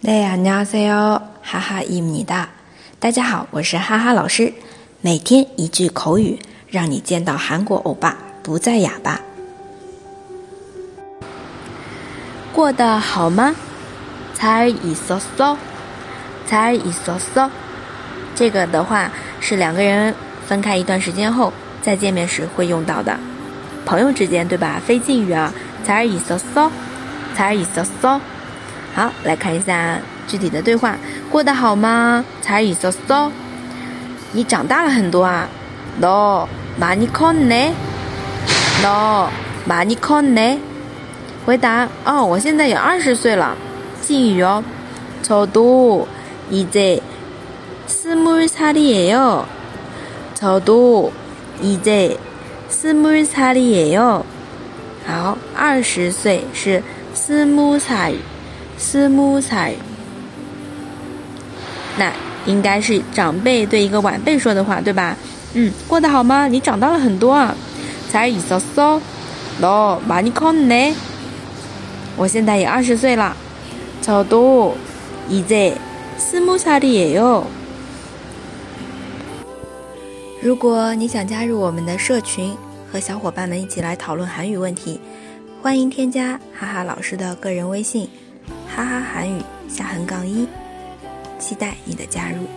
네 안녕하세요. 하하입니다. 大家好，我是哈哈老师。每天一句口语，让你见到韩国欧巴不再哑巴。过得好吗？잘있었 어？ 잘있었 어？ 这个的话是两个人分开一段时间后再见面时会用到的，朋友之间对吧？非敬语啊，잘있었 어？ 잘있었 어？ 好，来看一下具体的对话，过得好吗？才있었 어？ 你长大了很多啊。너많이컸 네？ 너많이컸 네？ 回答哦，我现在有二十岁了。敬语哦，저도이제스물살이에 요。 저도이제스물살이에 요。 好，二十岁是스무 살。 斯木才，那应该是长辈对一个晚辈说的话，对吧？嗯，过得好吗？你长大了很多啊。才一岁嗦，喏，把你看呢。我现在也二十岁了。超多，一在斯木才的也有。如果你想加入我们的社群，和小伙伴们一起来讨论韩语问题，欢迎添加哈哈老师的个人微信。哈哈，韩语下横杠一，期待你的加入。